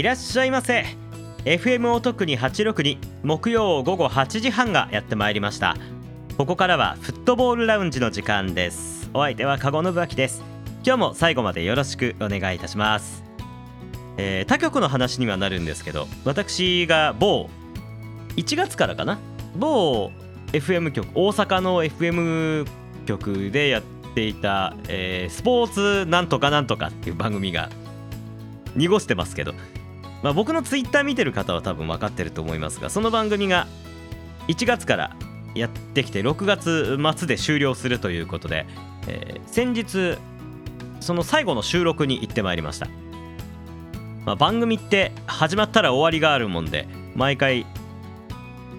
いらっしゃいませ。FM お得に862木曜午後8時半がやってまいりました。ここからはフットボールラウンジの時間です。お相手は籠信明です。今日も最後までよろしくお願いいたします。えー、他局の話にはなるんですけど私が某1月からかな？某 FM 局大阪の FM 局でやっていた、えー、スポーツなんとかなんとかっていう番組が濁してますけど、まあ、僕のツイッター見てる方は多分分かってると思いますがその番組が1月からやってきて6月末で終了するということで、えー、先日その最後の収録に行ってまいりました。まあ、番組って始まったら終わりがあるもんで毎回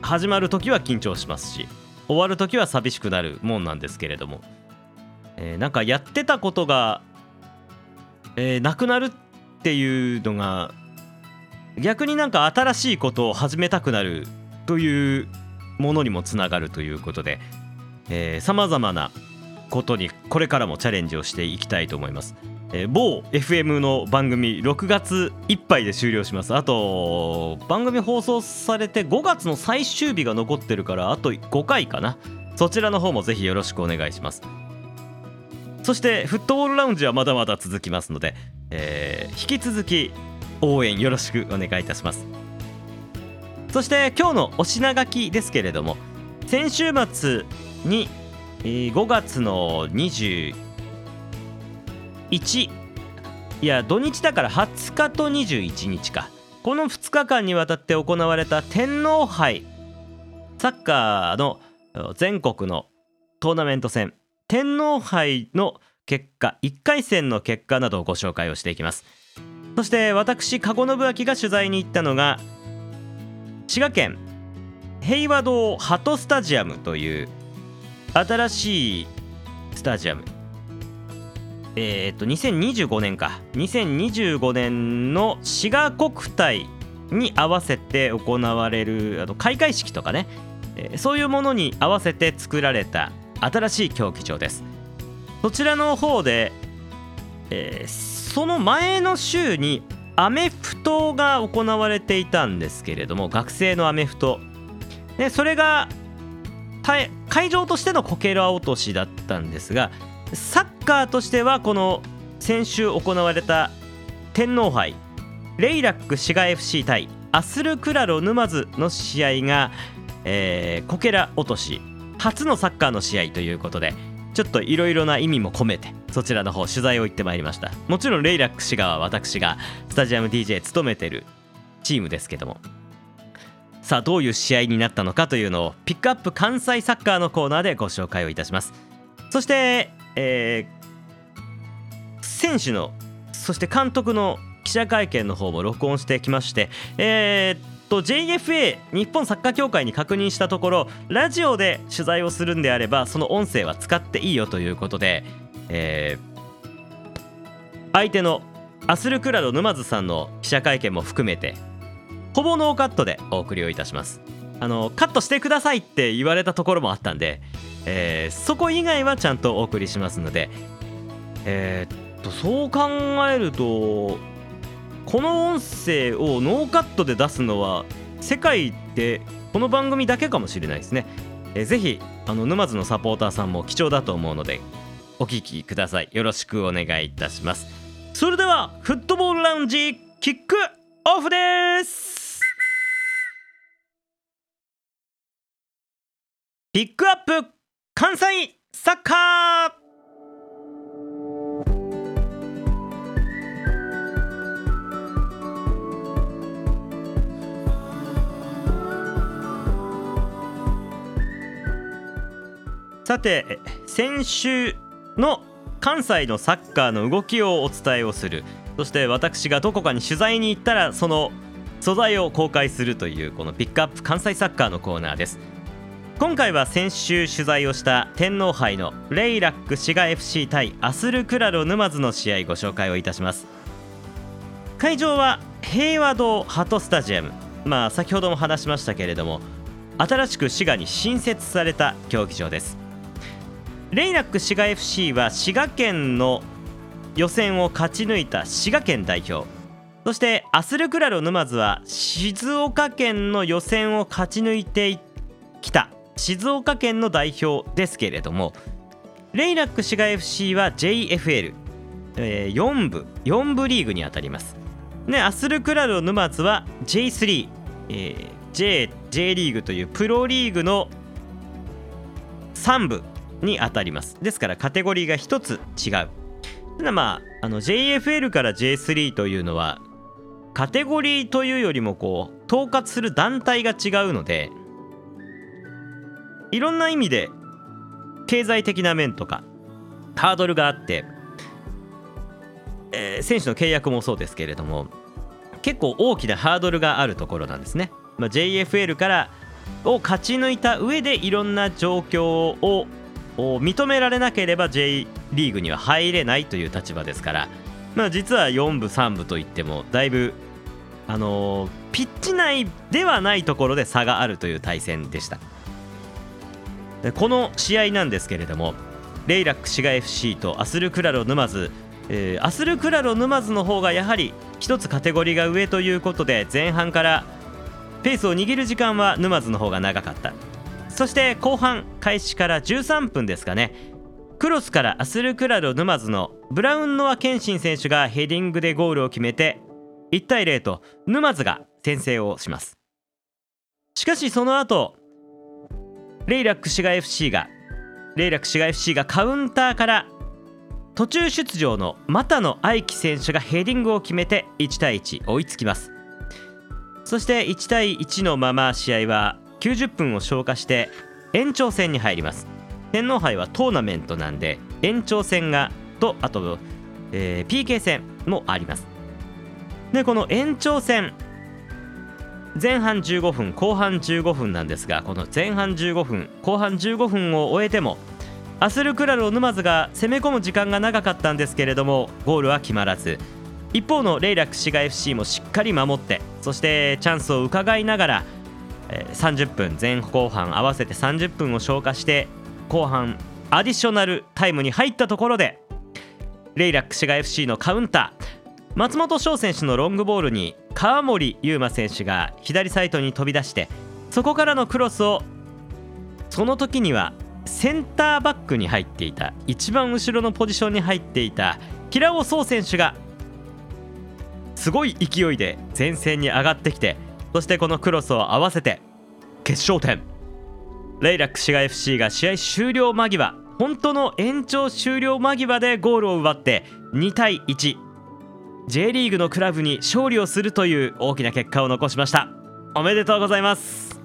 始まる時は緊張しますし終わる時は寂しくなるもんなんですけれども、えー、なんかやってたことが、えー、なくなるっていうのが逆になんか新しいことを始めたくなるというものにもつながるということでさまざまなことにこれからもチャレンジをしていきたいと思います。えー、某 FM の番組6月いっぱいで終了します。あと番組放送されて5月の最終日が残ってるからあと5回かな。そちらの方もぜひよろしくお願いします。そしてフットボールラウンジはまだまだ続きますので、えー、引き続き応援よろしくお願いいたします。そして今日のお品書きですけれども先週末に5月の21いや土日だから20日と21日か。この2日間にわたって行われた天皇杯サッカーの全国のトーナメント戦天皇杯の結果1回戦の結果などをご紹介をしていきます。そして私籠信明が取材に行ったのが滋賀県平和堂ハトスタジアムという新しいスタジアム。えー、っと2025年か。2025年の滋賀国体に合わせて行われるあの開会式とかね、えー、そういうものに合わせて作られた新しい競技場です。そちらの方で、えー、その前の週にアメフトが行われていたんですけれども学生のアメフト。でそれが会場としてのこけら落としだったんですがサッカーとしてはこの先週行われた天皇杯レイラック滋賀 FC 対アスルクラロ沼津の試合が、えー、こけら落とし初のサッカーの試合ということでちょっといろいろな意味も込めてそちらの方取材を行ってまいりました。もちろんレイラック滋賀は私がスタジアム DJ 務めてるチームですけども。さあどういう試合になったのかというのをピックアップ関西サッカーのコーナーでご紹介をいたします。そしてえー、選手のそして監督の記者会見の方も録音してきまして、えー、と JFA 日本サッカー協会に確認したところラジオで取材をするんであればその音声は使っていいよということで、えー、相手のアスルクラド沼津さんの記者会見も含めてほぼノーカットでお送りをいたします。あのカットしてくださいって言われたところもあったんでえー、そこ以外はちゃんとお送りしますので、えー、っとそう考えるとこの音声をノーカットで出すのは世界でこの番組だけかもしれないですね。えー、ぜひあの沼津のサポーターさんも貴重だと思うのでお聞きください。よろしくお願いいたします。それではフットボールラウンジキックオフですピックアップ関西サッカーさて先週の関西のサッカーの動きをお伝えをする。そして私がどこかに取材に行ったらその素材を公開するというこのピックアップ関西サッカーのコーナーです。今回は先週取材をした天皇杯のレイラック滋賀 FC 対アスルクラロ沼津の試合ご紹介をいたします。会場は平和堂ハトスタジアム。まあ先ほども話しましたけれども新しく滋賀に新設された競技場です。レイラック滋賀 FC は滋賀県の予選を勝ち抜いた滋賀県代表。そしてアスルクラロ沼津は静岡県の予選を勝ち抜いてきた静岡県の代表ですけれどもレイラック滋賀 FC は JFL、えー、4部4部リーグにあたります。ねアスルクラロ沼津は J3、えー、J, J リーグというプロリーグの3部にあたりますですからカテゴリーが1つ違うただまああの JFL から J3 というのはカテゴリーというよりもこう統括する団体が違うのでいろんな意味で経済的な面とかハードルがあって、えー、選手の契約もそうですけれども結構大きなハードルがあるところなんですね。まあ、JFL からを勝ち抜いた上でいろんな状況をを認められなければ J リーグには入れないという立場ですから、まあ、実は4部3部といってもだいぶ、あのー、ピッチ内ではないところで差があるという対戦でした。で。この試合なんですけれどもレイラック滋賀 FC とアスルクラロ沼津、えー、アスルクラロ沼津の方がやはり1つカテゴリーが上ということで前半からペースを握る時間は沼津の方が長かった。そして後半開始から13分ですかね。クロスからアスルクラロ沼津のブラウンノア・ケンシン選手がヘディングでゴールを決めて1対0と沼津が先制をします。しかしその後レイラック滋賀 FC がレイラック滋賀 FC がカウンターから途中出場の又野愛希選手がヘディングを決めて1対1追いつきます。そして1対1のまま試合は90分を消化して延長戦に入ります。天皇杯はトーナメントなんで延長戦がとあと、えー、PK 戦もあります。でこの延長戦前半15分後半15分なんですがこの前半15分後半15分を終えてもアスルクラロ沼津が攻め込む時間が長かったんですけれどもゴールは決まらず一方のレイラック滋賀 FC もしっかり守ってそしてチャンスを伺いながら30分前後半合わせて30分を消化して後半アディショナルタイムに入ったところでレイラック滋賀 FC のカウンター松本翔選手のロングボールに川森優馬選手が左サイドに飛び出してそこからのクロスをその時にはセンターバックに入っていた一番後ろのポジションに入っていた平尾壮選手がすごい勢いで前線に上がってきてそしてこのクロスを合わせて決勝点。レイラック滋賀 FC が試合終了間際本当の延長終了間際でゴールを奪って2対1 J リーグのクラブに勝利をするという大きな結果を残しました。おめでとうございます。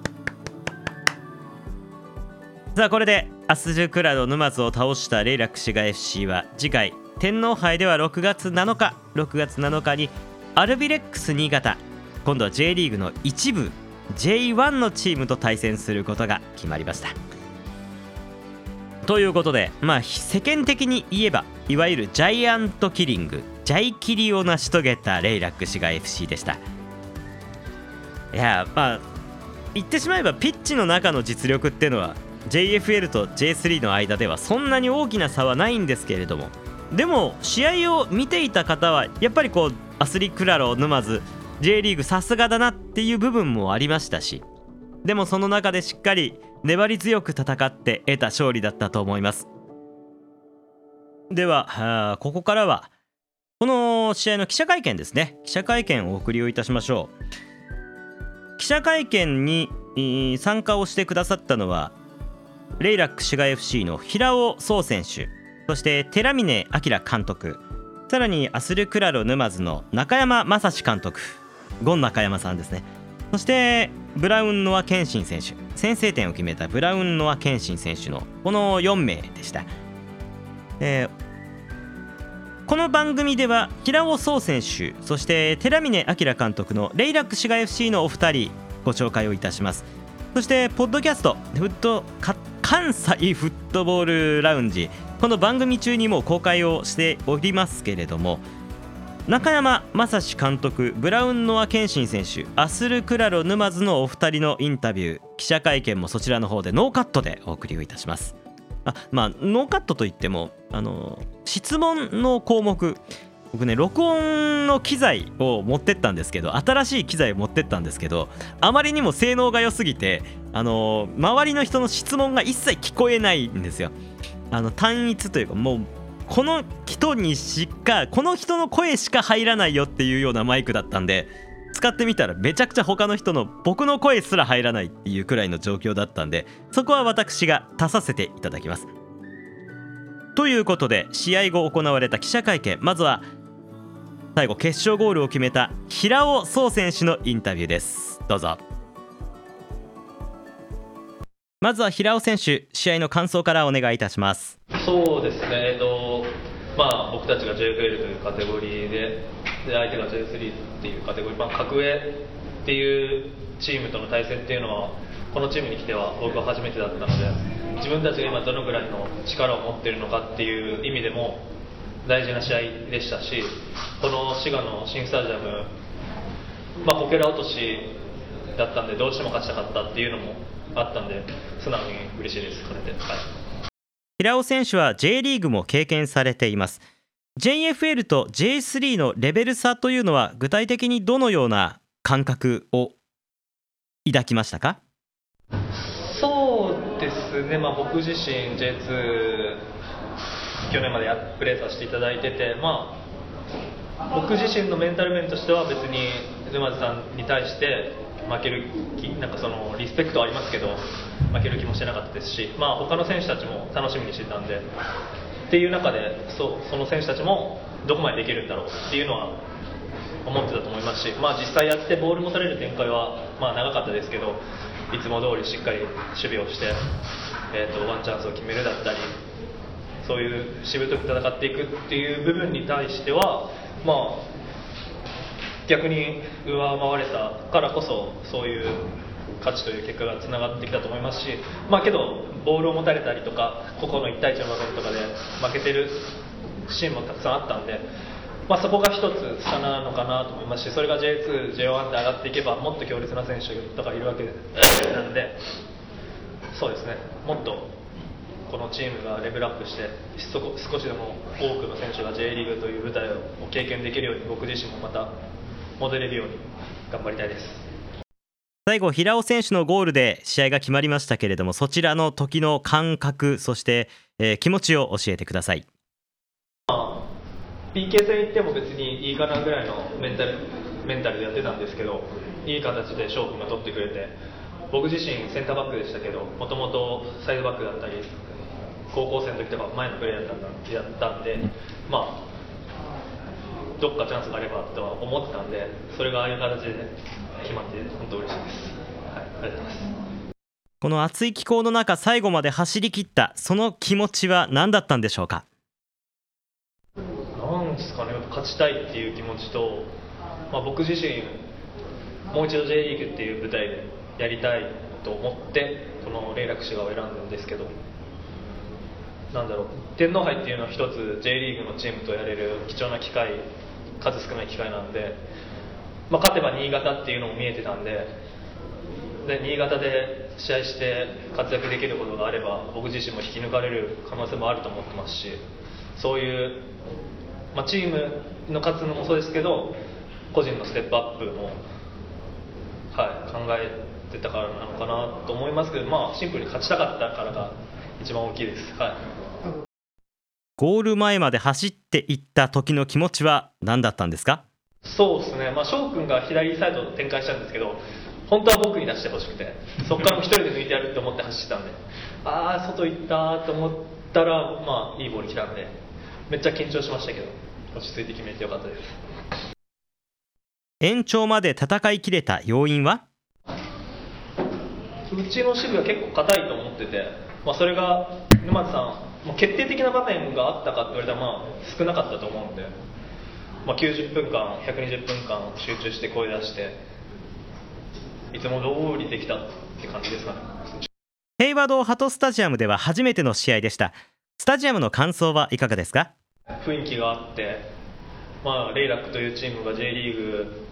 さあこれでアスジュクラド沼津を倒したレイラック滋賀 FC は次回天皇杯では6月7日6月7日にアルビレックス新潟今度は J リーグの一部 J1 のチームと対戦することが決まりました。ということでまあ世間的に言えばいわゆるジャイアントキリングジャイキリを成し遂げたレイラック氏が FC でした。いやまあ言ってしまえばピッチの中の実力っていうのは JFL と J3 の間ではそんなに大きな差はないんですけれども。でも試合を見ていた方はやっぱりこうアスリクラロ沼津 J リーグさすがだなっていう部分もありましたしでもその中でしっかり粘り強く戦って得た勝利だったと思います。ではここからはこの試合の記者会見ですね。記者会見をお送りをいたしましょう。記者会見に参加をしてくださったのはレイラック滋賀 FC の平尾壮選手そして寺峰明監督さらにアスルクラロ沼津の中山雅史監督。ゴン中山さんですね。そしてブラウンノア・ケンシン選手。先制点を決めたブラウンノア・ケンシン選手のこの4名でした、えーこの番組では平尾壮選手そして寺峰輝監督のレイラック滋賀 FC のお二人ご紹介をいたします。そしてポッドキャストフット関西フットボールラウンジ。この番組中にも公開をしておりますけれども中山雅史監督ブラウンノア・ケンシン選手アスル・クラロ沼津のお二人のインタビュー記者会見もそちらの方でノーカットでお送りをいたします。あまあノーカットといってもあの質問の項目僕ね録音の機材を持ってったんですけど新しい機材を持ってったんですけどあまりにも性能が良すぎてあの周りの人の質問が一切聞こえないんですよ。あの単一というかもうこの人にしかこの人の声しか入らないよっていうようなマイクだったんで使ってみたらめちゃくちゃ他の人の僕の声すら入らないっていうくらいの状況だったんでそこは私が足させていただきます。ということで試合後行われた記者会見まずは最後決勝ゴールを決めた平尾壮選手のインタビューです。どうぞ。まずは平尾選手試合の感想からお願いいたします。そうですね、えっとまあ、僕たちが JFL というカテゴリーでで相手が J3 っていうカテゴリー、まあ、格上っていうチームとの対戦っていうのはこのチームに来ては僕は初めてだったので自分たちが今どのぐらいの力を持っているのかっていう意味でも大事な試合でしたしこの滋賀の新スタジアム、まあ、こけら落としだったんでどうしても勝ちたかったっていうのもあったんで素直に嬉しいですこれで、はい、平尾選手は J リーグも経験されています。JFL と J3 のレベル差というのは具体的にどのような感覚を抱きましたか？そうですね、まあ、僕自身 J2 去年までプレーさせていただいてて、まあ、僕自身のメンタル面としては別に沼津さんに対して負ける気なんかそのリスペクトはありますけど負ける気もしてなかったですし、まあ、他の選手たちも楽しみにしてたんでっていう中でそその選手たちもどこまでできるんだろうっていうのは思ってたと思いますし、まあ、実際やってボール持たれる展開は、まあ、長かったですけどいつも通りしっかり守備をして、えーと、ワンチャンスを決めるだったりそういうしぶとく戦っていくっていう部分に対しては、まあ、逆に上回れたからこそそういう勝ちという結果がつながってきたと思いますし、まあ、けど、ボールを持たれたりとか個々の1対1の場面とかで負けてるシーンもたくさんあったんで、まあ、そこが一つ差なのかなと思いますしそれが J2、J1 で上がっていけばもっと強烈な選手とかいるわけなんでそうですね。もっとこのチームがレベルアップして少しでも多くの選手が J リーグという舞台を経験できるように僕自身もまた戻れるように頑張りたいです。最後平尾選手のゴールで試合が決まりましたけれどもそちらの時の感覚そして、えー、気持ちを教えてください、まあ、PK 戦行っても別にいいかなぐらいのメンタルメンタルでやってたんですけどいい形で翔くんが取ってくれて僕自身センターバックでしたけどもともとサイドバックだったり高校生の時とか前のプレーやったんでまあどっかチャンスがあればとは思ってたんでそれがああいう形で決まって本当嬉しいです、はい、ありがとうございます。この暑い気候の中最後まで走り切ったその気持ちは何だったんでしょうか？なんですかね勝ちたいっていう気持ちと、まあ、僕自身もう一度 J リーグっていう舞台でやりたいと思ってこの霊楽師がを選んだんですけどなんだろう天皇杯っていうのは一つ J リーグのチームとやれる貴重な機会数少ない機会なんで、まあ、勝てば新潟っていうのも見えてたんでで新潟で試合して活躍できることがあれば僕自身も引き抜かれる可能性もあると思ってますしそういう、まあ、チームの勝つのもそうですけど個人のステップアップも、はい、考えてたからなのかなと思いますけど、まあ、シンプルに勝ちたかったからが一番大きいです。はいゴール前まで走っていった時の気持ちは何だったんですか？そうですね、まあ、翔君が左サイド展開したんですけど、本当は僕に出してほしくて、そこからも1人で抜いてやると思って走ってたんで、ああ、外行ったと思ったら、まあ、いいボール来たんで、めっちゃ緊張しましたけど、落ち着いて決めてよかったです。延長まで戦い切れた要因は？うちの守備は結構硬いと思ってて、まあ、それが沼津さんまあ、決定的な場面があったかって言われたらまあ少なかったと思うんで、まあ、90分間120分間集中して声出していつも通りできたって感じですかね。平和堂ハトスタジアムでは初めての試合でした。スタジアムの感想はいかがですか？雰囲気があって、まあ、レイラックというチームが J リーグ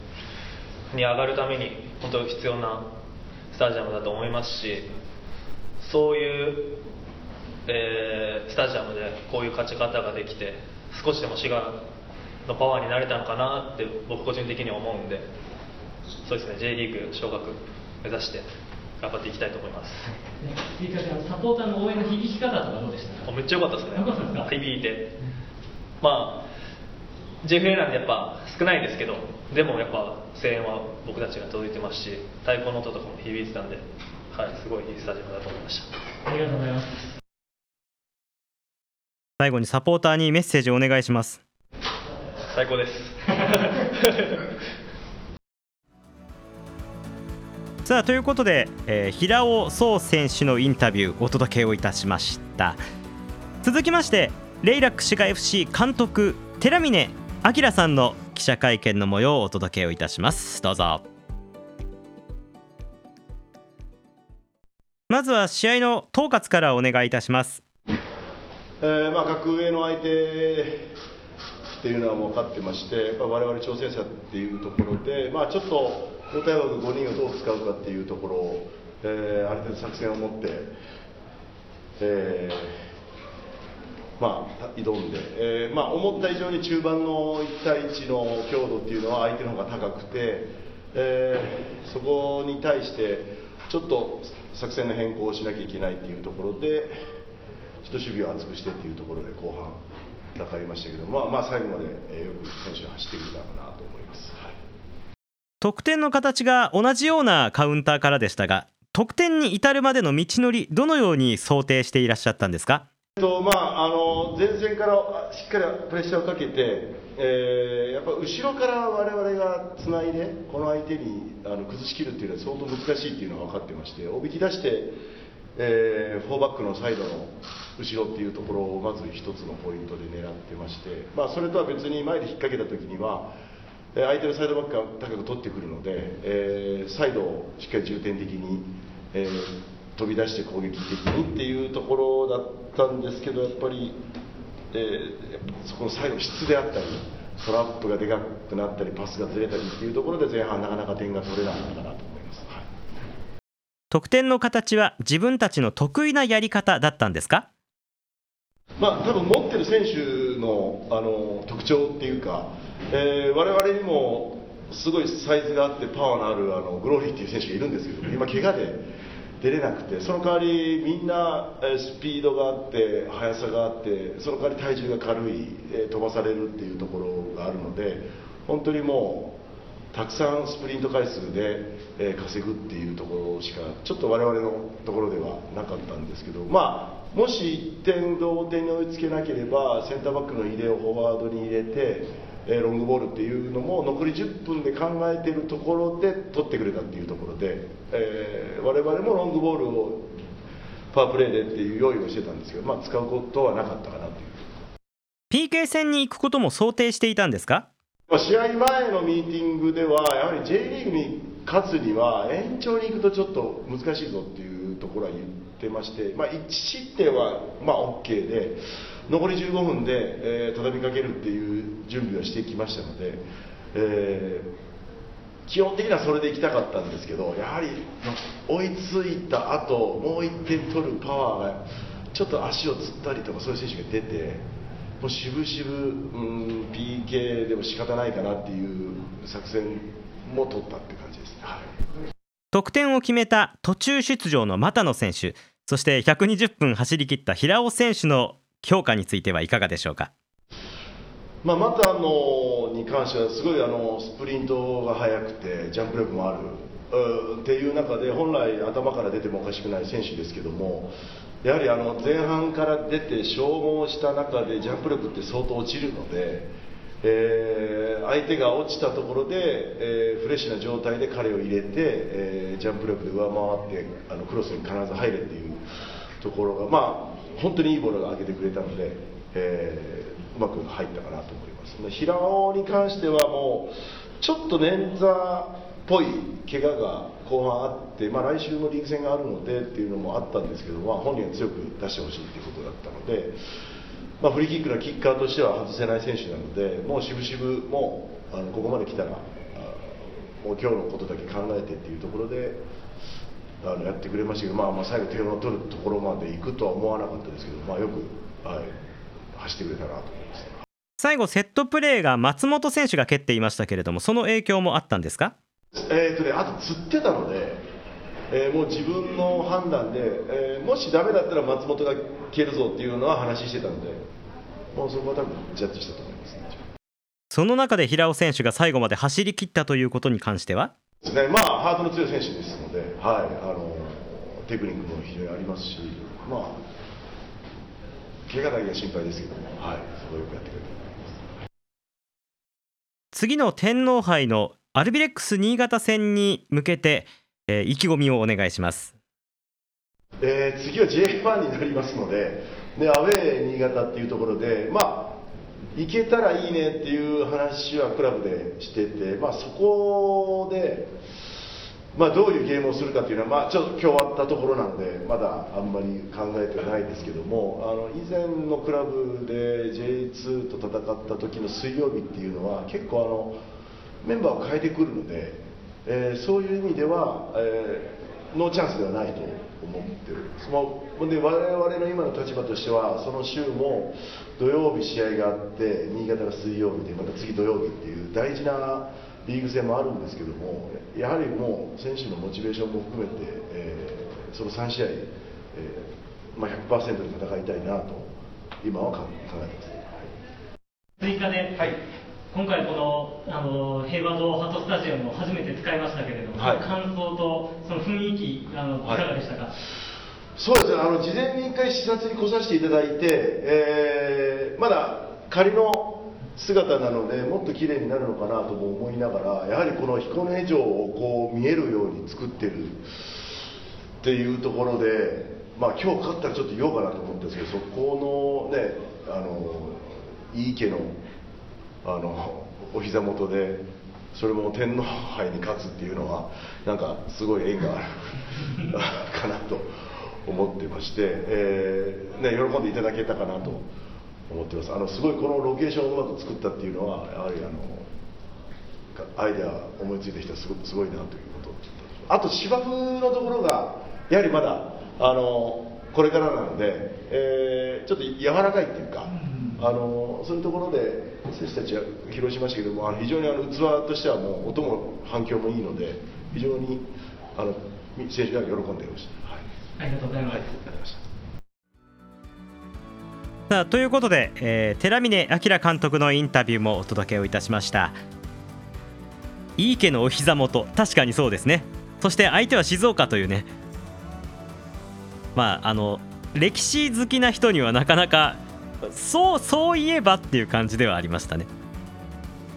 に上がるために本当必要なスタジアムだと思いますしそういうえー、スタジアムでこういう勝ち方ができて少しでも滋賀のパワーになれたのかなって僕個人的には思うんでそうですね J リーグ昇格目指して頑張っていきたいと思います。追加でサポーターの応援の響き方とかどうでしたか？めっちゃ良かったですね。響いて。まあ JFA なんでやっぱ少ないですけどでもやっぱ声援は僕たちが届いてますし太鼓の音とかも響いてたんで、はい、すごいいいスタジアムだと思いました。ありがとうございます最後にサポーターにメッセージをお願いします。最高です。さあということで、えー平尾壮選手のインタビューお届けをいたしました。続きましてレイラック滋賀 FC 監督寺峰明さんの記者会見の模様をお届けをいたします。どうぞ。まずは試合の統括からお願いいたしますえーまあ、格上の相手っていうのはもう分かってまして、やっぱ我々挑戦者っていうところで、まあ、ちょっと交代枠5人をどう使うかっていうところを、えーある程度作戦を持って、えーまあ、挑んで、えーまあ、思った以上に中盤の1対1の強度っていうのは相手の方が高くて、えーそこに対してちょっと作戦の変更をしなきゃいけないっていうところで。ちょっと守備を厚くしてっていうところで後半戦いましたけど、まあ、まあ最後まで、えーよく選手は走ってくれたかなと思います。はい得点の形が同じようなカウンターからでしたが得点に至るまでの道のりどのように想定していらっしゃったんですか？えっとまあ、あの前線からあしっかりプレッシャーをかけて、えーやっぱ後ろから我々がつないで、この相手にあの崩しきるっていうのは相当難しいっていうのは分かってまして、おびき出して、えー、4バックのサイドの後ろっていうところをまず一つのポイントで狙ってまして、まあ、それとは別に前で引っ掛けた時には、相手のサイドバックが高く取ってくるので、えーサイドをしっかり重点的に、えー飛び出して攻撃的にっていうところだったんですけど、やっぱり、えーそこの最後、質であったり、トラップがでかくなったり、パスがずれたりっていうところで、前半、なかなか点が取れなかったかなと思います。得点の形は自分たちの得意なやり方だったんですか？まあ、多分持ってる選手のあの特徴っていうか、えー、我々にもすごいサイズがあってパワーのあるあのグローリーっていう選手がいるんですけど今、怪我で出れなくてその代わりみんなスピードがあって速さがあってその代わり体重が軽い、飛ばされるっていうところがあるので本当にもうたくさんスプリント回数で、稼ぐっていうところしかちょっと我々のところではなかったんですけど、まあ、もし1点同点に追いつけなければセンターバックの入れをフォワードに入れて、ロングボールっていうのも残り10分で考えてるところで取ってくれたっていうところで、えー我々もロングボールをパワープレーでっていう用意をしてたんですけど、まあ、使うことはなかったかなという。PK 戦に行くことも想定していたんですか？試合前のミーティングでは、やはり J リーグに勝つには、延長に行くとちょっと難しいぞっていうところは言ってまして、まあ、1失点はまあ OK で、残り15分で、えー畳みかけるっていう準備はしてきましたので、えー基本的にはそれで行きたかったんですけど、やはり追いついた後もう1点取るパワーが、ちょっと足をつったりとか、そういう選手が出て。もう渋々、うん、PK でも仕方ないかなっていう作戦も取ったって感じですね。はい。得点を決めた途中出場の又野選手そして120分走り切った平尾選手の評価についてはいかがでしょうか？まあ、またのに関してはすごいあのスプリントが速くてジャンプ力もある。うんっていう中で本来頭から出てもおかしくない選手ですけどもやはりあの前半から出て消耗した中でジャンプ力って相当落ちるので、えー相手が落ちたところで、えーフレッシュな状態で彼を入れて、えージャンプ力で上回ってあのクロスに必ず入れっていうところが、まあ、本当にいいボールが上げてくれたので、えうまく入ったかなと思います。平尾に関してはもうちょっと捻挫ぽい怪我が後半あって、まあ、来週のリーグ戦があるのでっていうのもあったんですけど、まあ、本人は強く出してほしいということだったので、まあ、フリーキックのキッカーとしては外せない選手なのでもう渋々もうあのここまで来たらもう今日のことだけ考えてっていうところであのやってくれましたけど、まあ、まあ最後点を取るところまで行くとは思わなかったですけど、まあ、よく、はい、走ってくれたなと思います。最後セットプレーが松本選手が蹴っていましたけれどもその影響もあったんですか？えーとね、あと釣ってたので、えーもう自分の判断で、えーもしダメだったら松本が蹴るぞっていうのは話してたので、もうそこは多分ジャッジしたと思いますね。その中で平尾選手が最後まで走り切ったということに関しては？ですね、まあ、ハートの強い選手ですので、はい、あのテクニックも非常にありますし、まあ、怪我だけが心配ですけども、はい、そこをよくやってくれると思います。次の天皇杯のアルビレックス新潟戦に向けて、えー意気込みをお願いします。えー次は J1 になりますので、でアウェー新潟っていうところで、まあ、行けたらいいねっていう話はクラブでしてて、まあ、そこで、まあ、どういうゲームをするかっていうのは、まあ、ちょっと今日終わったところなので、まだあんまり考えてないですけども、あの以前のクラブで J2 と戦った時の水曜日っていうのは、結構あの、メンバーを変えてくるので、えーそういう意味では、えーノーチャンスではないと思ってるそので我々の今の立場としてはその週も土曜日試合があって新潟が水曜日でまた次土曜日っていう大事なリーグ戦もあるんですけどもやはりもう選手のモチベーションも含めて、えーその3試合、えーまあ、100%で戦いたいなと今は考考えてますね。追加で、今回このあの平和堂ハトスタジアムを初めて使いましたけれども、はい。感想とその雰囲気あのいはい。かがでしたか、そうですね、あの事前に一回視察に来させていただいて、えーまだ仮の姿なので、もっと綺麗になるのかなとも思いながら、やはりこの彦根城をこう見えるように作ってるっていうところで、まあ今日勝ったらちょっと言おうかなと思ったんですけど、そこのね、あのいい家のあのお膝元で、それも天皇杯に勝つっていうのは、なんかすごい縁があるかなと思ってまして、えーね、喜んでいただけたかなと思ってます。あのすごいこのロケーションをうまく作ったっていうのは、やはりあのアイデア思いついた人はすごすごいなということあと芝生のところがやはりまだあのこれからなので、えーちょっと柔らかいっていうか、あのそういうところで選手たちは披露しましたけどもあの非常にあの器としてはもう音も反響もいいので非常にあの選手が喜んでいました。はい。ありがとうございます、はい、ありがとうございました。さあということで、えー寺峰明監督のインタビューもお届けをいたしました。いい家のお膝元確かにそうですね。そして相手は静岡というねまああの歴史好きな人にはなかなかそうそういえばっていう感じではありましたね。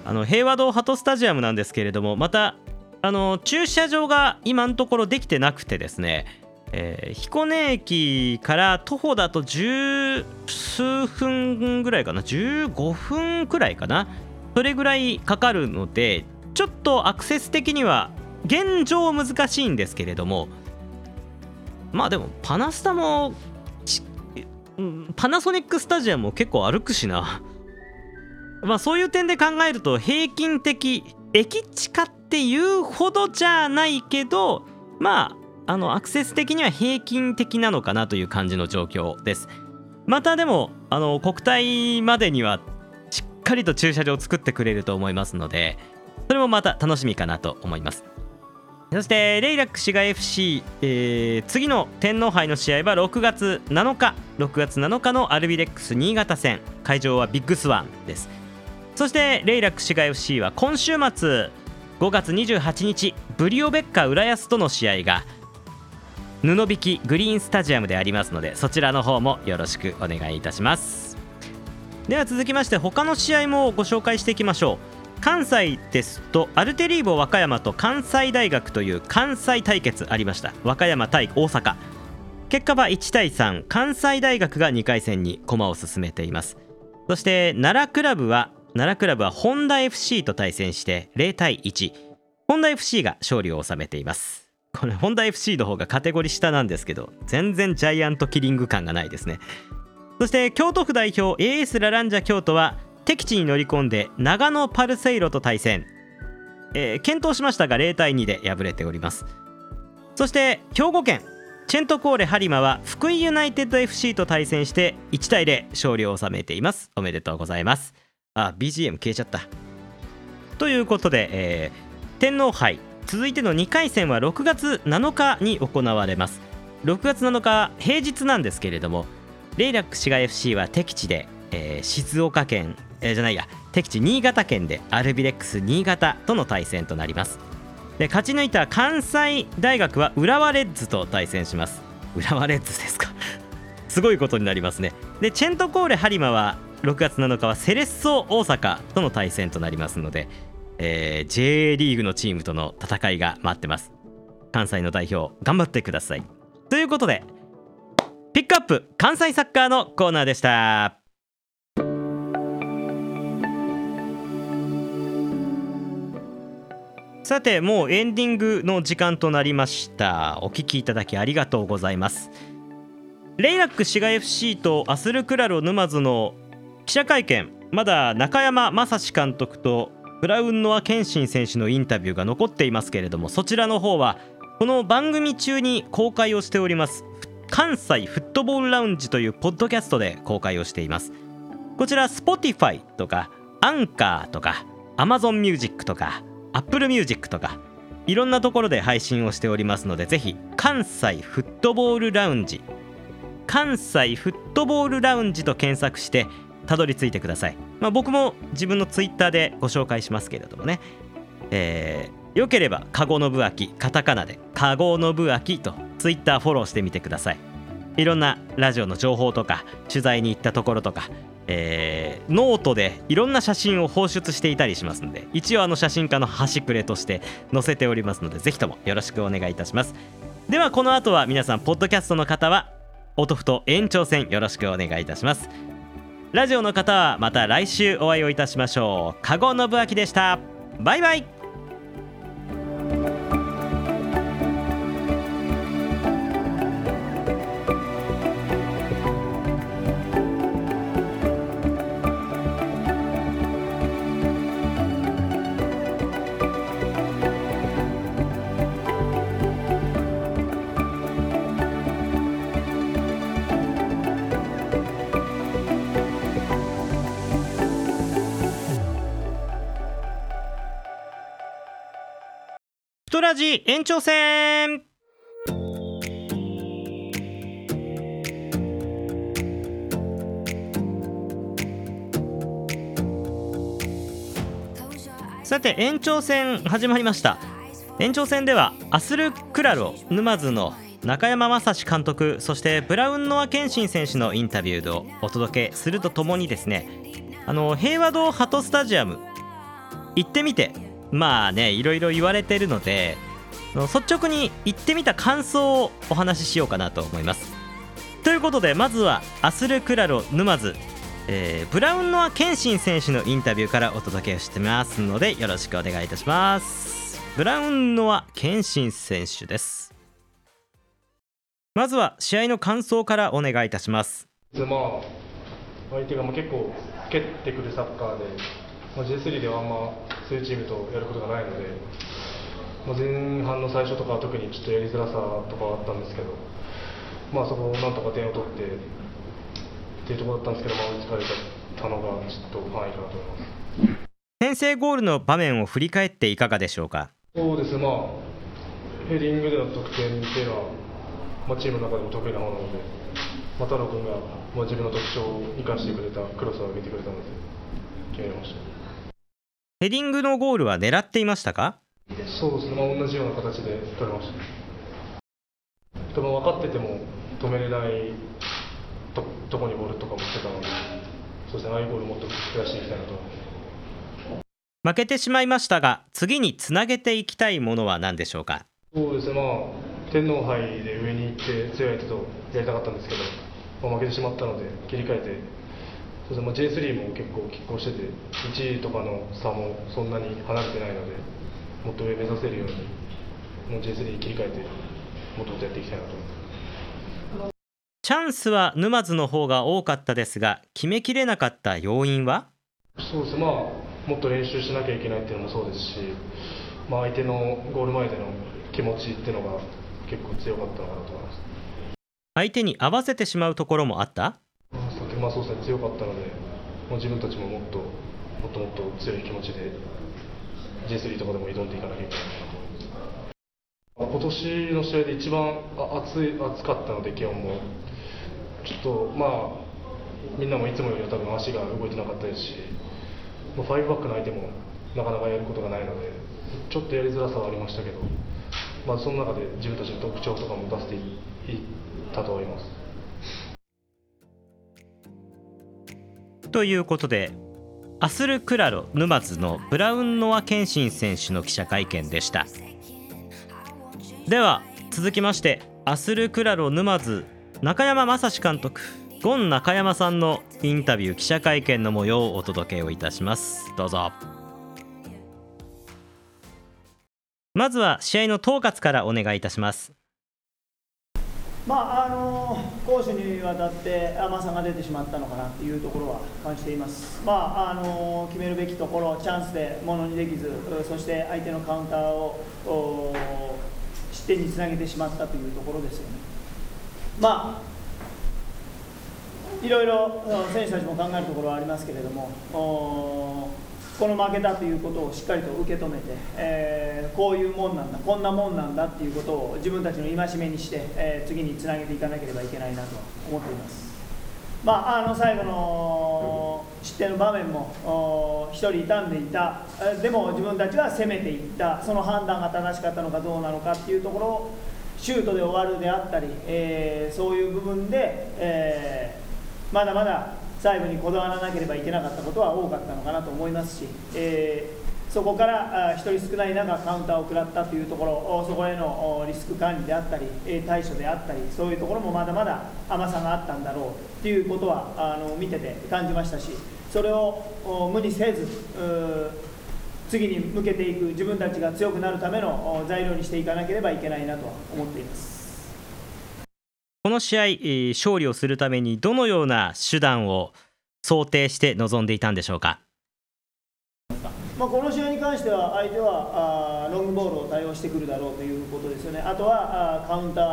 あの平和堂ハトスタジアムなんですけれどもまたあの駐車場が今のところできてなくてですねえー彦根駅から徒歩だと十数分ぐらいかな15分くらいかなそれぐらいかかるのでちょっとアクセス的には現状難しいんですけれどもまあでもパナスタもパナソニックスタジアムも結構歩くしな。まあそういう点で考えると平均的駅近っていうほどじゃないけどまああのアクセス的には平均的なのかなという感じの状況です。またでもあの国体までにはしっかりと駐車場を作ってくれると思いますのでそれもまた楽しみかなと思います。そしてレイラック滋賀 FC、えー次の天皇杯の試合は6月7日6月7日のアルビレックス新潟戦。会場はビッグスワンです。そしてレイラック滋賀 FC は今週末5月28日ブリオベッカ浦安との試合が布引きグリーンスタジアムでありますのでそちらの方もよろしくお願いいたします。では続きまして他の試合もご紹介していきましょう。関西ですとアルテリーボ和歌山と関西大学という関西対決ありました。和歌山対大阪。結果は1対3関西大学が2回戦に駒を進めています。そして奈良クラブは奈良クラブはホンダ FC と対戦して0対1ホンダ FC が勝利を収めています。これホンダ FC の方がカテゴリー下なんですけど全然ジャイアントキリング感がないですね。そして京都府代表 AS ラランジャ京都は敵地に乗り込んで長野パルセイロと対戦、えー検討しましたが0対2で敗れております。そして兵庫県チェントコーレ播磨は福井ユナイテッド FC と対戦して1対0勝利を収めています。おめでとうございます。あ BGM 消えちゃった。ということで、えー天皇杯続いての2回戦は6月7日に行われます。6月7日平日なんですけれどもレイラック滋賀 FC は敵地で、えー静岡県、えーじゃないや敵地新潟県でアルビレックス新潟との対戦となります。で勝ち抜いた関西大学は浦和レッズと対戦します。浦和レッズですか。すごいことになりますね。でチェントコーレ播磨は6月7日はセレッソ大阪との対戦となりますので、えー J リーグのチームとの戦いが待ってます。関西の代表頑張ってください。ということでピックアップ関西サッカーのコーナーでした。さてもうエンディングの時間となりました。お聞きいただきありがとうございます。レイラック滋賀 FC とアスルクラロ沼津の記者会見。まだ中山雅史監督とブラウンノア謙信選手のインタビューが残っていますけれどもそちらの方はこの番組中に公開をしております関西フットボールラウンジというポッドキャストで公開をしています。こちら Spotify とかアンカーとか Amazon Music とか Apple Music とかいろんなところで配信をしておりますのでぜひ関西フットボールラウンジ関西フットボールラウンジと検索してたどり着いてください、まあ、僕も自分のツイッターでご紹介しますけれどもね。えー、よければ「かごのぶあき」カタカナで「かごのぶあき」とツイッターフォローしてみてください。いろんなラジオの情報とか取材に行ったところとか、えーノートでいろんな写真を放出していたりしますので一応あの写真家の端くれとして載せておりますのでぜひともよろしくお願いいたします。ではこの後は皆さんポッドキャストの方は音ふと延長戦よろしくお願いいたします。ラジオの方はまた来週お会いをいたしましょう。加護信明でした。バイバイ。ジ延長戦。さて延長戦始まりました。延長戦ではアスルクラロ沼津の中山雅史監督そしてブラウンノア謙信選手のインタビューをお届けするとともにですねあの平和堂ハトスタジアム行ってみてまあねいろいろ言われてるので率直に行ってみた感想をお話ししようかなと思います。ということでまずはアスルクラロ沼津、えーブラウンノア謙信選手のインタビューからお届けしてますのでよろしくお願いいたします。ブラウンノア謙信選手です。まずは試合の感想からお願いいたします。まあ、相手がまあ結構蹴ってくるサッカーで、まあ、J3 ではあんまそういうチームとやることがないので、まあ、前半の最初とかは特にちょっとやりづらさとかはあったんですけど、まあ、そこをなんとか点を取ってっていうところだったんですけど、まあ、追いつかれたのがちょっと範囲かなと思います。先制ゴールの場面を振り返っていかがでしょうか？そうですね、まあ、ヘディングでの得点っていうのは、まあ、チームの中でも得意な方なので、まあ、太郎君が、まあ、自分の特徴を生かしてくれたクロスを上げてくれたので、決めました。ヘディングのゴールは狙っていましたか？そうですね、まあ、同じような形で取れました。でも分かってても止めれないととこにボールとかもしてたので、そうですね、ああいうゴールもっと増やしていきたいなと。負けてしまいましたが次につなげていきたいものは何でしょうか？そうですね、まあ、天皇杯で上に行って強い相手とやりたかったんですけど、まあ、負けてしまったので、切り替えて、そうですね。まあ、J3 も結構拮抗してて、1位とかの差もそんなに離れてないので、もっと上目指せるように、もう J3 に切り替えて、もっともっとやっていきたいなと思います。チャンスは沼津の方が多かったですが決めきれなかった要因は？そうです。ね、まあ、もっと練習しなきゃいけないっていうのもそうですし、まあ、相手のゴール前での気持ちっていうのが結構強かったのかなと思います。相手に合わせてしまうところもあった？まあそうまあ、そうですね、強かったので、もう自分たちももっともっともっと強い気持ちで J3 とかでも挑んでいかなきゃいけないなと今年の試合で一番暑い暑かったので気温もちょっとまあみんなもいつもよりは多分足が動いてなかったですし5バックの相手もなかなかやることがないのでちょっとやりづらさはありましたけど、まあ、その中で自分たちの特徴とかも出していったと思います。ということでアスルクラロ沼津のブラウンノア・ケンシン選手の記者会見でした。では続きましてアスルクラロ沼津中山雅史監督ゴン中山さんのインタビュー記者会見の模様をお届けをいたします。どうぞ。まずは試合の統括からお願いいたします。まああの攻守にわたって甘さが出てしまったのかなというところは感じています、まあ、あの決めるべきところ、チャンスでものにできず、そして相手のカウンターを失点につなげてしまったというところですよね。まあいろいろ選手たちも考えるところはありますけれども、この負けたということをしっかりと受け止めて、えー、こういうもんなんだ、こんなもんなんだっていうことを自分たちの戒めにして、えー、次につなげていかなければいけないなと思っています。まあ、あの最後の失点の場面も1人傷んでいた、でも自分たちは攻めていった、その判断が正しかったのかどうなのかっていうところをシュートで終わるであったり、えー、そういう部分で、え、まだまだ細部にこだわらなければいけなかったことは多かったのかなと思いますし、えー、そこから1人少ない中カウンターを食らったというところそこへのリスク管理であったり対処であったりそういうところもまだまだ甘さがあったんだろうということはあの見てて感じましたしそれを無にせず次に向けていく自分たちが強くなるための材料にしていかなければいけないなと思っています。この試合、勝利をするためにどのような手段を想定して臨んでいたんでしょうか？まあ、この試合に関しては相手はあロングボールを対応してくるだろうということですよね、あとはあカウンター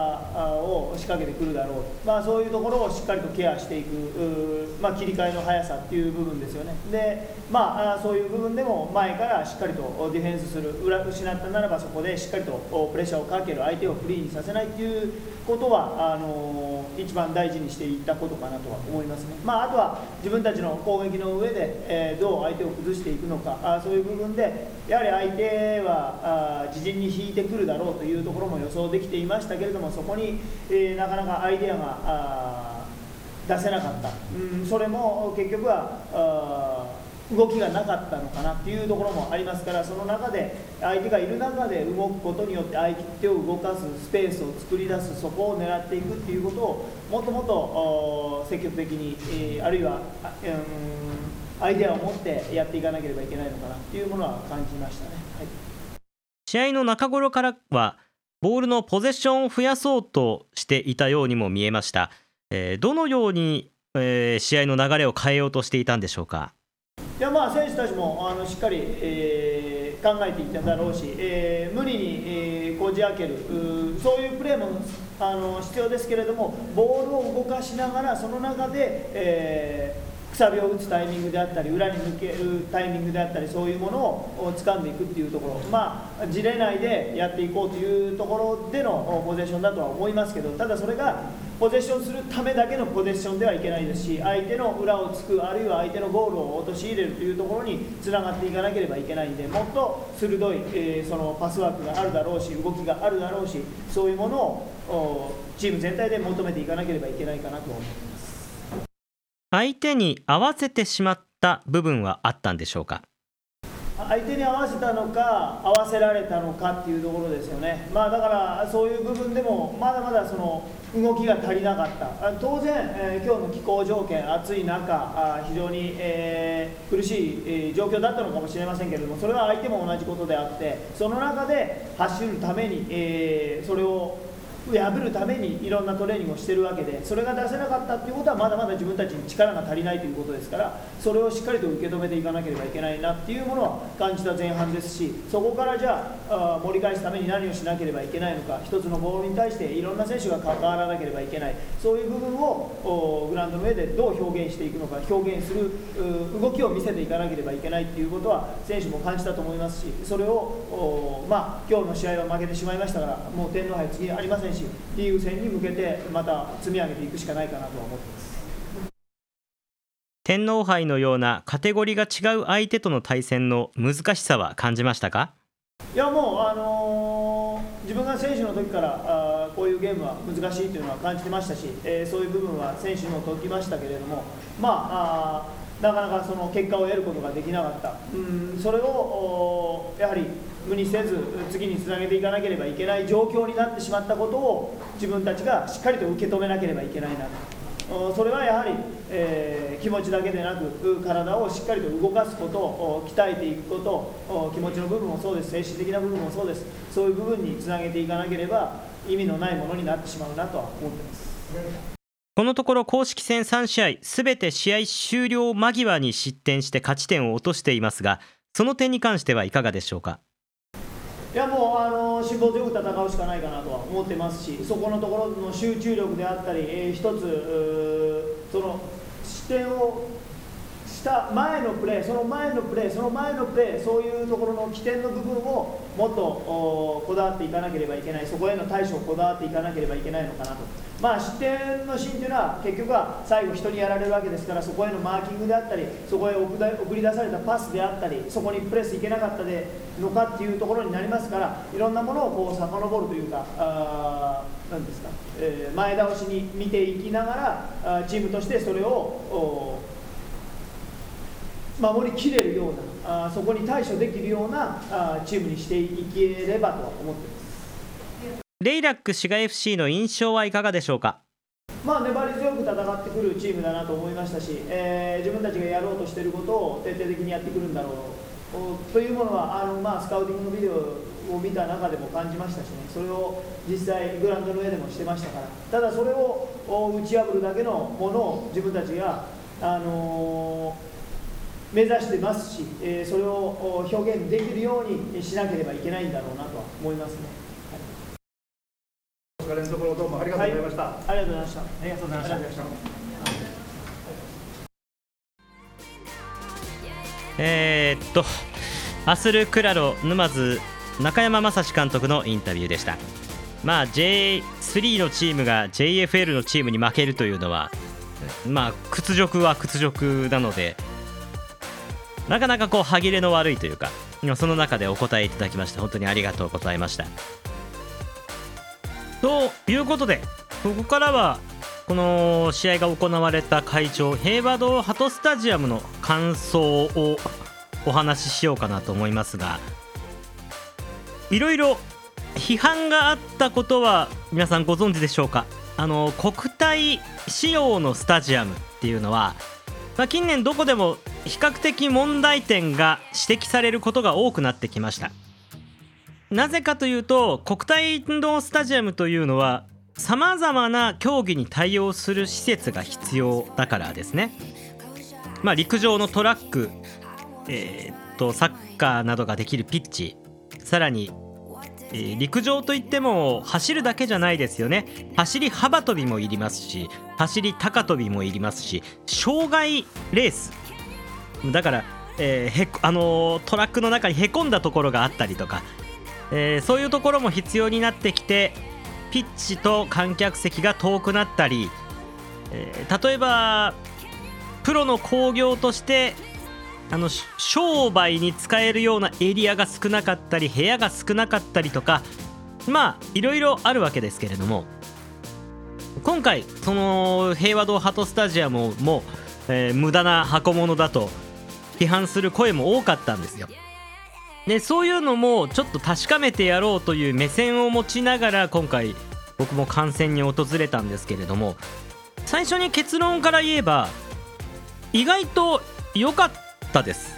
を仕掛けてくるだろう、まあ、そういうところをしっかりとケアしていく、まあ、切り替えの速さっていう部分ですよね、でまあ、そういう部分でも前からしっかりとディフェンスする、裏失ったならばそこでしっかりとプレッシャーをかける、相手をフリーにさせないということはあの一番大事にしていったことかなとは思いますね、まあ、あとは自分たちの攻撃の上で、えー、どう相手を崩していくのか、あそういう部分で、やはり相手はあ自陣に引いてくるだろうというところも予想できていましたけれども、そこに、えー、なかなかアイデアがあ出せなかった、うん、それも結局はあ動きがなかったのかなっていうところもありますからその中で相手がいる中で動くことによって相手を動かすスペースを作り出すそこを狙っていくっていうことをもっともっと積極的に、えー、あるいは、うん、アイデアを持ってやっていかなければいけないのかなっていうものは感じましたね、はい、試合の中頃からはボールのポゼッションを増やそうとしていたようにも見えました、えー、どのように、えー、試合の流れを変えようとしていたんでしょうか？いやまあ選手たちもあのしっかり、えー、考えていただろうし、えー、無理に、えー、こじ開けるそういうプレーもあの必要ですけれどもボールを動かしながらその中で、えー、くさびを打つタイミングであったり裏に抜けるタイミングであったりそういうものを掴んでいくっていうところまあ事例内でやっていこうというところでのポゼションだとは思いますけどただそれがポゼッションするためだけのポゼッションではいけないですし相手の裏をつくあるいは相手のゴールを陥れるというところにつながっていかなければいけないんでもっと鋭い、えー、そのパスワークがあるだろうし動きがあるだろうしそういうものをチーム全体で求めていかなければいけないかなと思います。相手に合わせてしまった部分はあったんでしょうか？相手に合わせたのか合わせられたのかっていうところですよね、まあ、だからそういう部分でもまだまだその動きが足りなかった。当然、えー、今日の気候条件暑い中あ非常に、えー、苦しい、えー、状況だったのかもしれませんけれどもそれは相手も同じことであってその中で走るために、えー、それを破るためにいろんなトレーニングをしてるわけでそれが出せなかったっていうことはまだまだ自分たちに力が足りないということですからそれをしっかりと受け止めていかなければいけないなっていうものは感じた前半ですしそこからじゃあ盛り返すために何をしなければいけないのか一つのボールに対していろんな選手が関わらなければいけない。そういう部分をグラウンドの上でどう表現していくのか表現する動きを見せていかなければいけないということは選手も感じたと思いますしそれを、まあ、今日の試合は負けてしまいましたからもう天皇杯次ありませんしリーグ戦に向けてまた積み上げていくしかないかなとは思っています。天皇杯のようなカテゴリーが違う相手との対戦の難しさは感じましたか？いやもう、あのー、自分が選手の時からあこういうゲームは難しいというのは感じてましたし、えー、そういう部分は選手にも解きましたけれども、まあ、あなかなかその結果を得ることができなかった、うんそれをやはり無にせず次につなげていかなければいけない状況になってしまったことを自分たちがしっかりと受け止めなければいけないなと。それはやはり、えー、気持ちだけでなく体をしっかりと動かすことを鍛えていくこと気持ちの部分もそうです。精神的な部分もそうです。そういう部分につなげていかなければ意味のないものになってしまうなとは思ってます。このところ公式戦3試合すべて試合終了間際に失点して勝ち点を落としていますがその点に関してはいかがでしょうか？いやもうあの辛抱強く戦うしかないかなとは思ってますしそこのところの集中力であったり、えー、一つその視点をした前のプレーその前のプレーその前のプレーそういうところの起点の部分をもっとこだわっていかなければいけないそこへの対処をこだわっていかなければいけないのかなと。まあ失点のシーンというのは結局は最後人にやられるわけですからそこへのマーキングであったりそこへ送り出されたパスであったりそこにプレスいけなかったでのかっていうところになりますからいろんなものをこう遡るというかあなんですか、えー、前倒しに見ていきながらチームとしてそれを守りきれるようなあそこに対処できるようなあチームにしていければとは思っています。レイラック滋賀 FC の印象はいかがでしょうか？まあ、粘り強く戦ってくるチームだなと思いましたし、えー、自分たちがやろうとしていることを徹底的にやってくるんだろうというものはあの、まあ、スカウティングのビデオを見た中でも感じましたしね。それを実際グラウンドの上でもしてましたから。ただそれを打ち破るだけのものを自分たちが、あのー目指してますし、えー、それを表現できるようにしなければいけないんだろうなとは思いますね。はい、連続どうもありがとうございました、はい、ありがとうございました。ありがとうございました。えー、っとアスルクラロ沼津中山雅史監督のインタビューでしたまあ J3 のチームが JFL のチームに負けるというのはまあ屈辱は屈辱なのでなかなかこう歯切れの悪いというかその中でお答えいただきまして本当にありがとうございました。ということでここからはこの試合が行われた会場平和堂ハトスタジアムの感想をお話ししようかなと思いますがいろいろ批判があったことは皆さんご存知でしょうか？あの国体仕様のスタジアムっていうのは、まあ、近年どこでも比較的問題点が指摘されることが多くなってきました。なぜかというと国体運動スタジアムというのはさまざまな競技に対応する施設が必要だからですね。まあ陸上のトラックえー、っとサッカーなどができるピッチさらにえー、陸上といっても走るだけじゃないですよね。走り幅跳びもいりますし走り高跳びもいりますし障害レース。だから、えー、へあのー、トラックの中にへこんだところがあったりとか、え、そういうところも必要になってきてピッチと観客席が遠くなったり、え例えばプロの興行としてあの商売に使えるようなエリアが少なかったり部屋が少なかったりとかまあいろいろあるわけですけれども今回その平和堂ハトスタジアムも、えー、無駄な箱物だと批判する声も多かったんですよ。でそういうのもちょっと確かめてやろうという目線を持ちながら今回僕も観戦に訪れたんですけれども最初に結論から言えば意外と良かったです。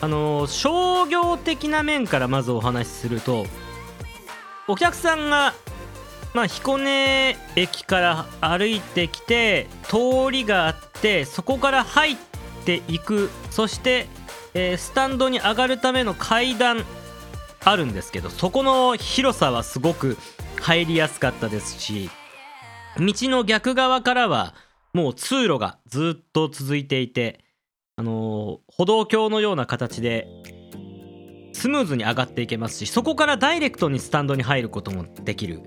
あの商業的な面からまずお話しするとお客さんがまあ、彦根駅から歩いてきて通りがあってそこから入っていくそして、えー、スタンドに上がるための階段あるんですけどそこの広さはすごく入りやすかったですし道の逆側からはもう通路がずっと続いていてあの歩道橋のような形でスムーズに上がっていけますしそこからダイレクトにスタンドに入ることもできる。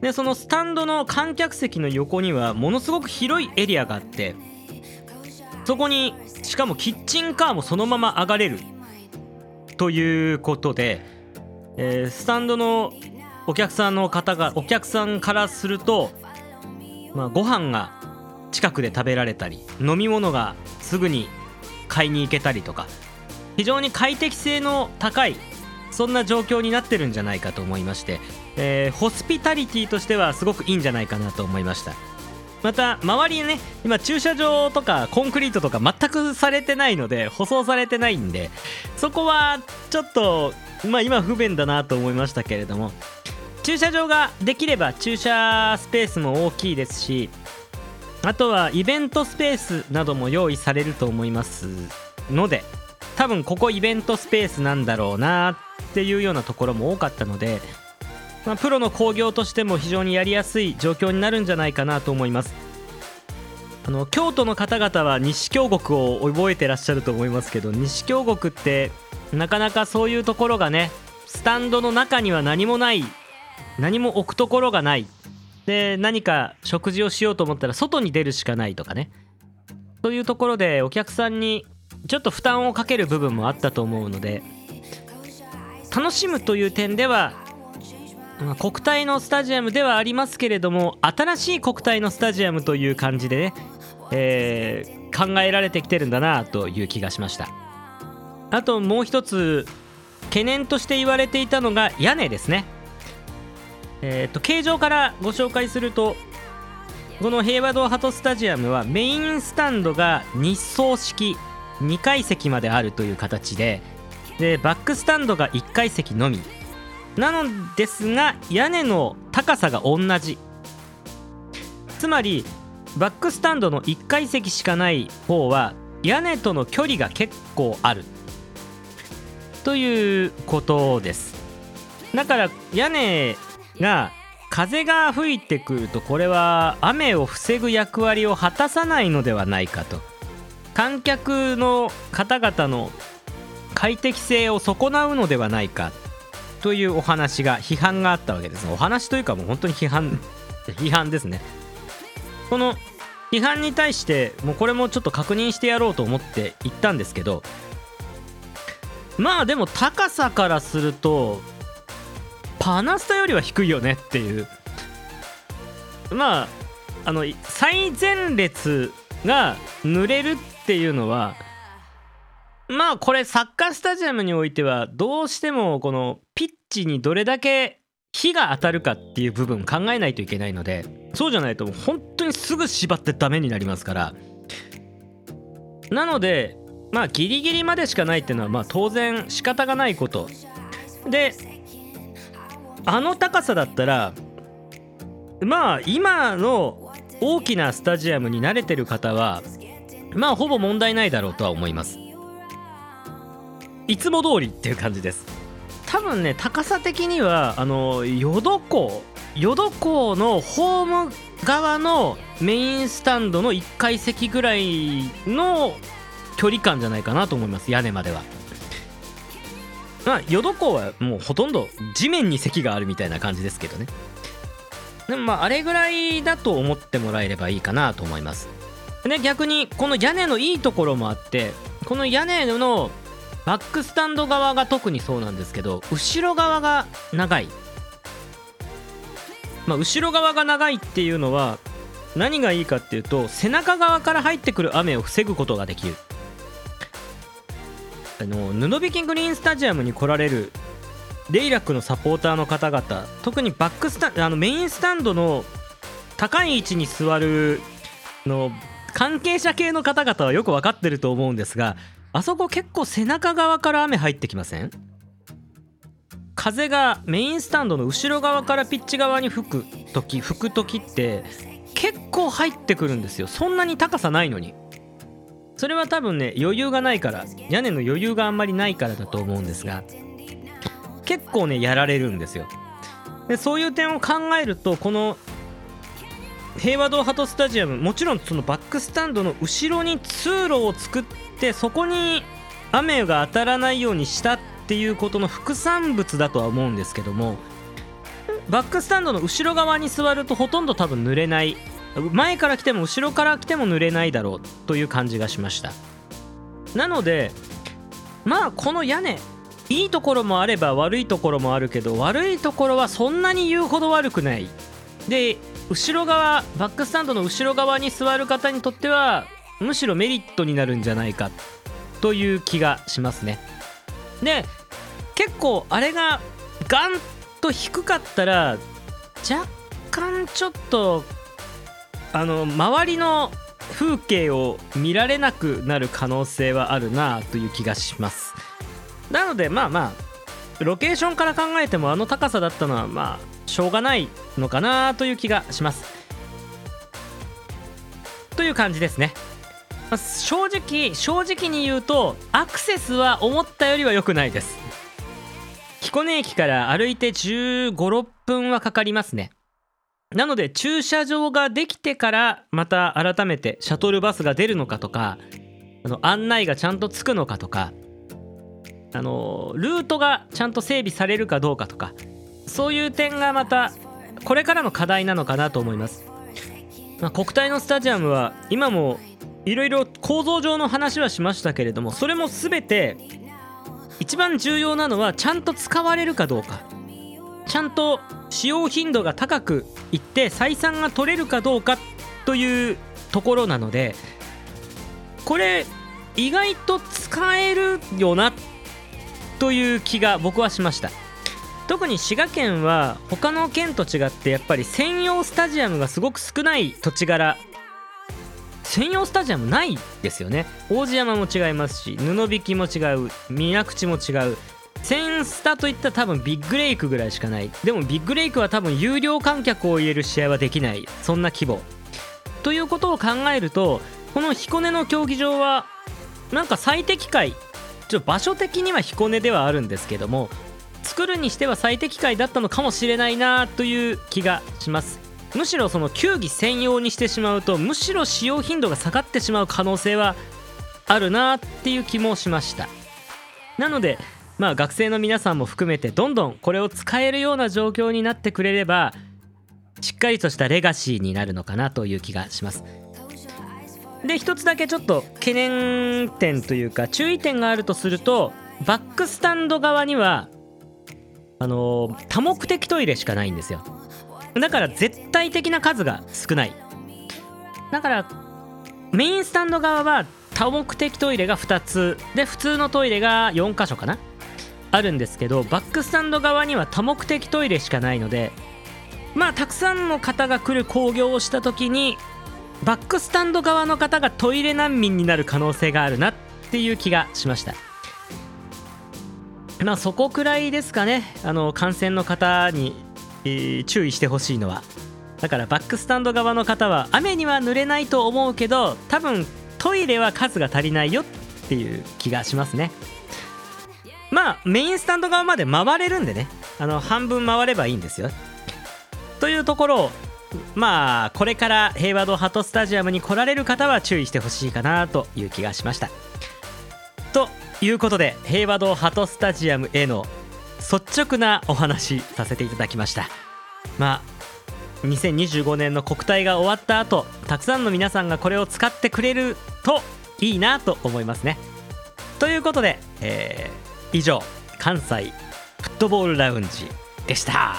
でそのスタンドの観客席の横にはものすごく広いエリアがあってそこにしかもキッチンカーもそのまま上がれる。ということで、えースタンドのお客さんの方がお客さんからすると、まあ、ご飯が近くで食べられたり飲み物がすぐに買いに行けたりとか非常に快適性の高いそんな状況になってるんじゃないかと思いまして、えーホスピタリティとしてはすごくいいんじゃないかなと思いました。また周りにね今駐車場とかコンクリートとか全くされてないので舗装されてないんでそこはちょっとまあ今不便だなと思いましたけれども駐車場ができれば駐車スペースも大きいですしあとはイベントスペースなども用意されると思いますので多分ここイベントスペースなんだろうなっていうようなところも多かったので、まあ、プロの興行としても非常にやりやすい状況になるんじゃないかなと思います。あの京都の方々は西京極を覚えてらっしゃると思いますけど西京極ってなかなかそういうところがねスタンドの中には何もない何も置くところがないで何か食事をしようと思ったら外に出るしかないとかね。そういうところでお客さんにちょっと負担をかける部分もあったと思うので楽しむという点ではま国体のスタジアムではありますけれども新しい国体のスタジアムという感じでね、えー考えられてきてるんだなという気がしました。あともう一つ懸念として言われていたのが屋根ですね。えー、と形状からご紹介するとこの平和堂ハトスタジアムはメインスタンドが日層式2階席まであるという形ででバックスタンドが1階席のみ。なのですが屋根の高さが同じ。つまりバックスタンドの1階席しかない方は屋根との距離が結構ある。ということです。だから屋根が風が吹いてくるとこれは雨を防ぐ役割を果たさないのではないかと。観客の方々の快適性を損なうのではないかというお話が批判があったわけですお話というかもう本当に批判批判ですね。この批判に対してもうこれもちょっと確認してやろうと思って言ったんですけどまあでも高さからするとパナスタよりは低いよねっていう。まああの最前列が濡れるっていうのはまあこれサッカースタジアムにおいてはどうしてもこのピッチにどれだけ火が当たるかっていう部分考えないといけないのでそうじゃないと本当にすぐ縛ってダメになりますから。なのでまあギリギリまでしかないっていうのはまあ当然仕方がないこと。であの高さだったらまあ今の大きなスタジアムに慣れてる方はまあほぼ問題ないだろうとは思います。いつも通りっていう感じです。多分ね高さ的にはあの淀港淀港のホーム側のメインスタンドの1階席ぐらいの距離感じゃないかなと思います。屋根までは。まあ淀港はもうほとんど地面に席があるみたいな感じですけどね。でもまああれぐらいだと思ってもらえればいいかなと思います。で逆にこの屋根のいいところもあってこの屋根のバックスタンド側が特にそうなんですけど後ろ側が長い。まあ後ろ側が長いっていうのは何がいいかっていうと背中側から入ってくる雨を防ぐことができる。あの布引グリーンスタジアムに来られるレイラックのサポーターの方々特にバックスタあのメインスタンドの高い位置に座るの関係者系の方々はよく分かってると思うんですがあそこ結構背中側から雨入ってきません？風がメインスタンドの後ろ側からピッチ側に吹く時吹く時って結構入ってくるんですよ。そんなに高さないのに。それは多分ね余裕がないから屋根の余裕があんまりないからだと思うんですが結構ねやられるんですよ。でそういう点を考えるとこの平和堂ハトスタジアムもちろんそのバックスタンドの後ろに通路を作ってそこに雨が当たらないようにしたっていうことの副産物だとは思うんですけどもバックスタンドの後ろ側に座るとほとんど多分濡れない前から来ても後ろから来ても濡れないだろうという感じがしました。なのでまあこの屋根いいところもあれば悪いところもあるけど悪いところはそんなに言うほど悪くない。で後ろ側バックスタンドの後ろ側に座る方にとってはむしろメリットになるんじゃないかという気がしますね。で結構あれがガンと低かったら若干ちょっとあの周りの風景を見られなくなる可能性はあるなという気がします。なのでまあまあロケーションから考えてもあの高さだったのはまあしょうがないのかなという気がします。という感じですね、まあ、正直正直に言うとアクセスは思ったよりは良くないです。彦根駅から歩いて1 5 6分はかかりますね。なので駐車場ができてからまた改めてシャトルバスが出るのかとかあの案内がちゃんとつくのかとかあのルートがちゃんと整備されるかどうかとかそういう点がまたこれからの課題なのかなと思います、まあ、国体のスタジアムは今もいろいろ構造上の話はしましたけれどもそれも全て一番重要なのはちゃんと使われるかどうか。ちゃんと使用頻度が高くいって採算が取れるかどうかというところなのでこれ意外と使えるよなという気が僕はしました。特に滋賀県は他の県と違ってやっぱり専用スタジアムがすごく少ない土地柄。専用スタジアムないですよね。王子山も違いますし布引きも違う宮口も違うセンスタといったら多分ビッグレイクぐらいしかないでもビッグレイクは多分有料観客を入れる試合はできない。そんな規模。ということを考えるとこの彦根の競技場はなんか最適解ちょ場所的には彦根ではあるんですけども作るにしては最適解だったのかもしれないなという気がします。むしろその球技専用にしてしまうとむしろ使用頻度が下がってしまう可能性はあるなっていう気もしました。なのでまあ学生の皆さんも含めてどんどんこれを使えるような状況になってくれればしっかりとしたレガシーになるのかなという気がします。で一つだけちょっと懸念点というか注意点があるとするとバックスタンド側にはあのー、多目的トイレしかないんですよ。だから絶対的な数が少ない。だからメインスタンド側は多目的トイレが2つ。で普通のトイレが4箇所かな。あるんですけどバックスタンド側には多目的トイレしかないのでまあたくさんの方が来る興行をした時にバックスタンド側の方がトイレ難民になる可能性があるなっていう気がしました。まあそこくらいですかね。あの感染の方に、えー、注意してほしいのは。だからバックスタンド側の方は雨には濡れないと思うけど多分トイレは数が足りないよっていう気がしますね。まあメインスタンド側まで回れるんでね。あの半分回ればいいんですよ。というところをまあこれから平和堂ハトスタジアムに来られる方は注意してほしいかなという気がしました。ということで平和堂ハトスタジアムへの率直なお話させていただきました。まあ2025年の国体が終わった後たくさんの皆さんがこれを使ってくれるといいなと思いますね。ということで、えー、以上関西フットボールラウンジでした。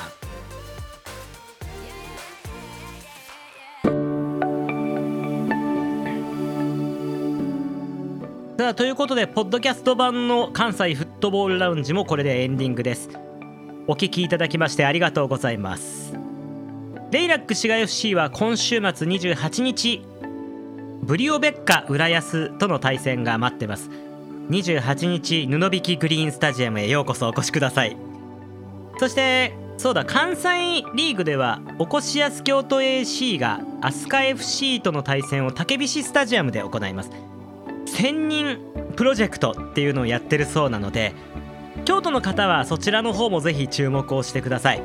さあということでポッドキャスト版の関西フットボールラウンジもこれでエンディングです。お聞きいただきましてありがとうございます。レイラック滋賀 FC は今週末28日ブリオベッカ浦安との対戦が待ってます。28日布引グリーンスタジアムへようこそお越しください。そしてそうだ関西リーグではおこしやす京都 AC が飛鳥 FC との対戦を竹菱スタジアムで行います。1000人プロジェクトっていうのをやってるそうなので京都の方はそちらの方もぜひ注目をしてください。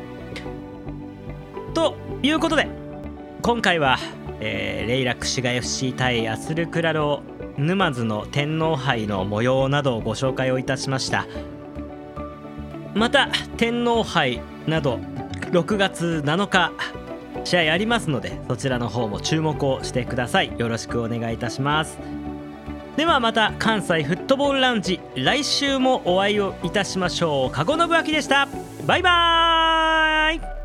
ということで今回は、えーレイラックシガ FC 対アスルクラロー沼津の天皇杯の模様などをご紹介をいたしました。また天皇杯など6月7日試合ありますのでそちらの方も注目をしてください。よろしくお願いいたします。ではまた関西フットボールラウンジ来週もお会いをいたしましょう。加護信明でした。バイバーイ。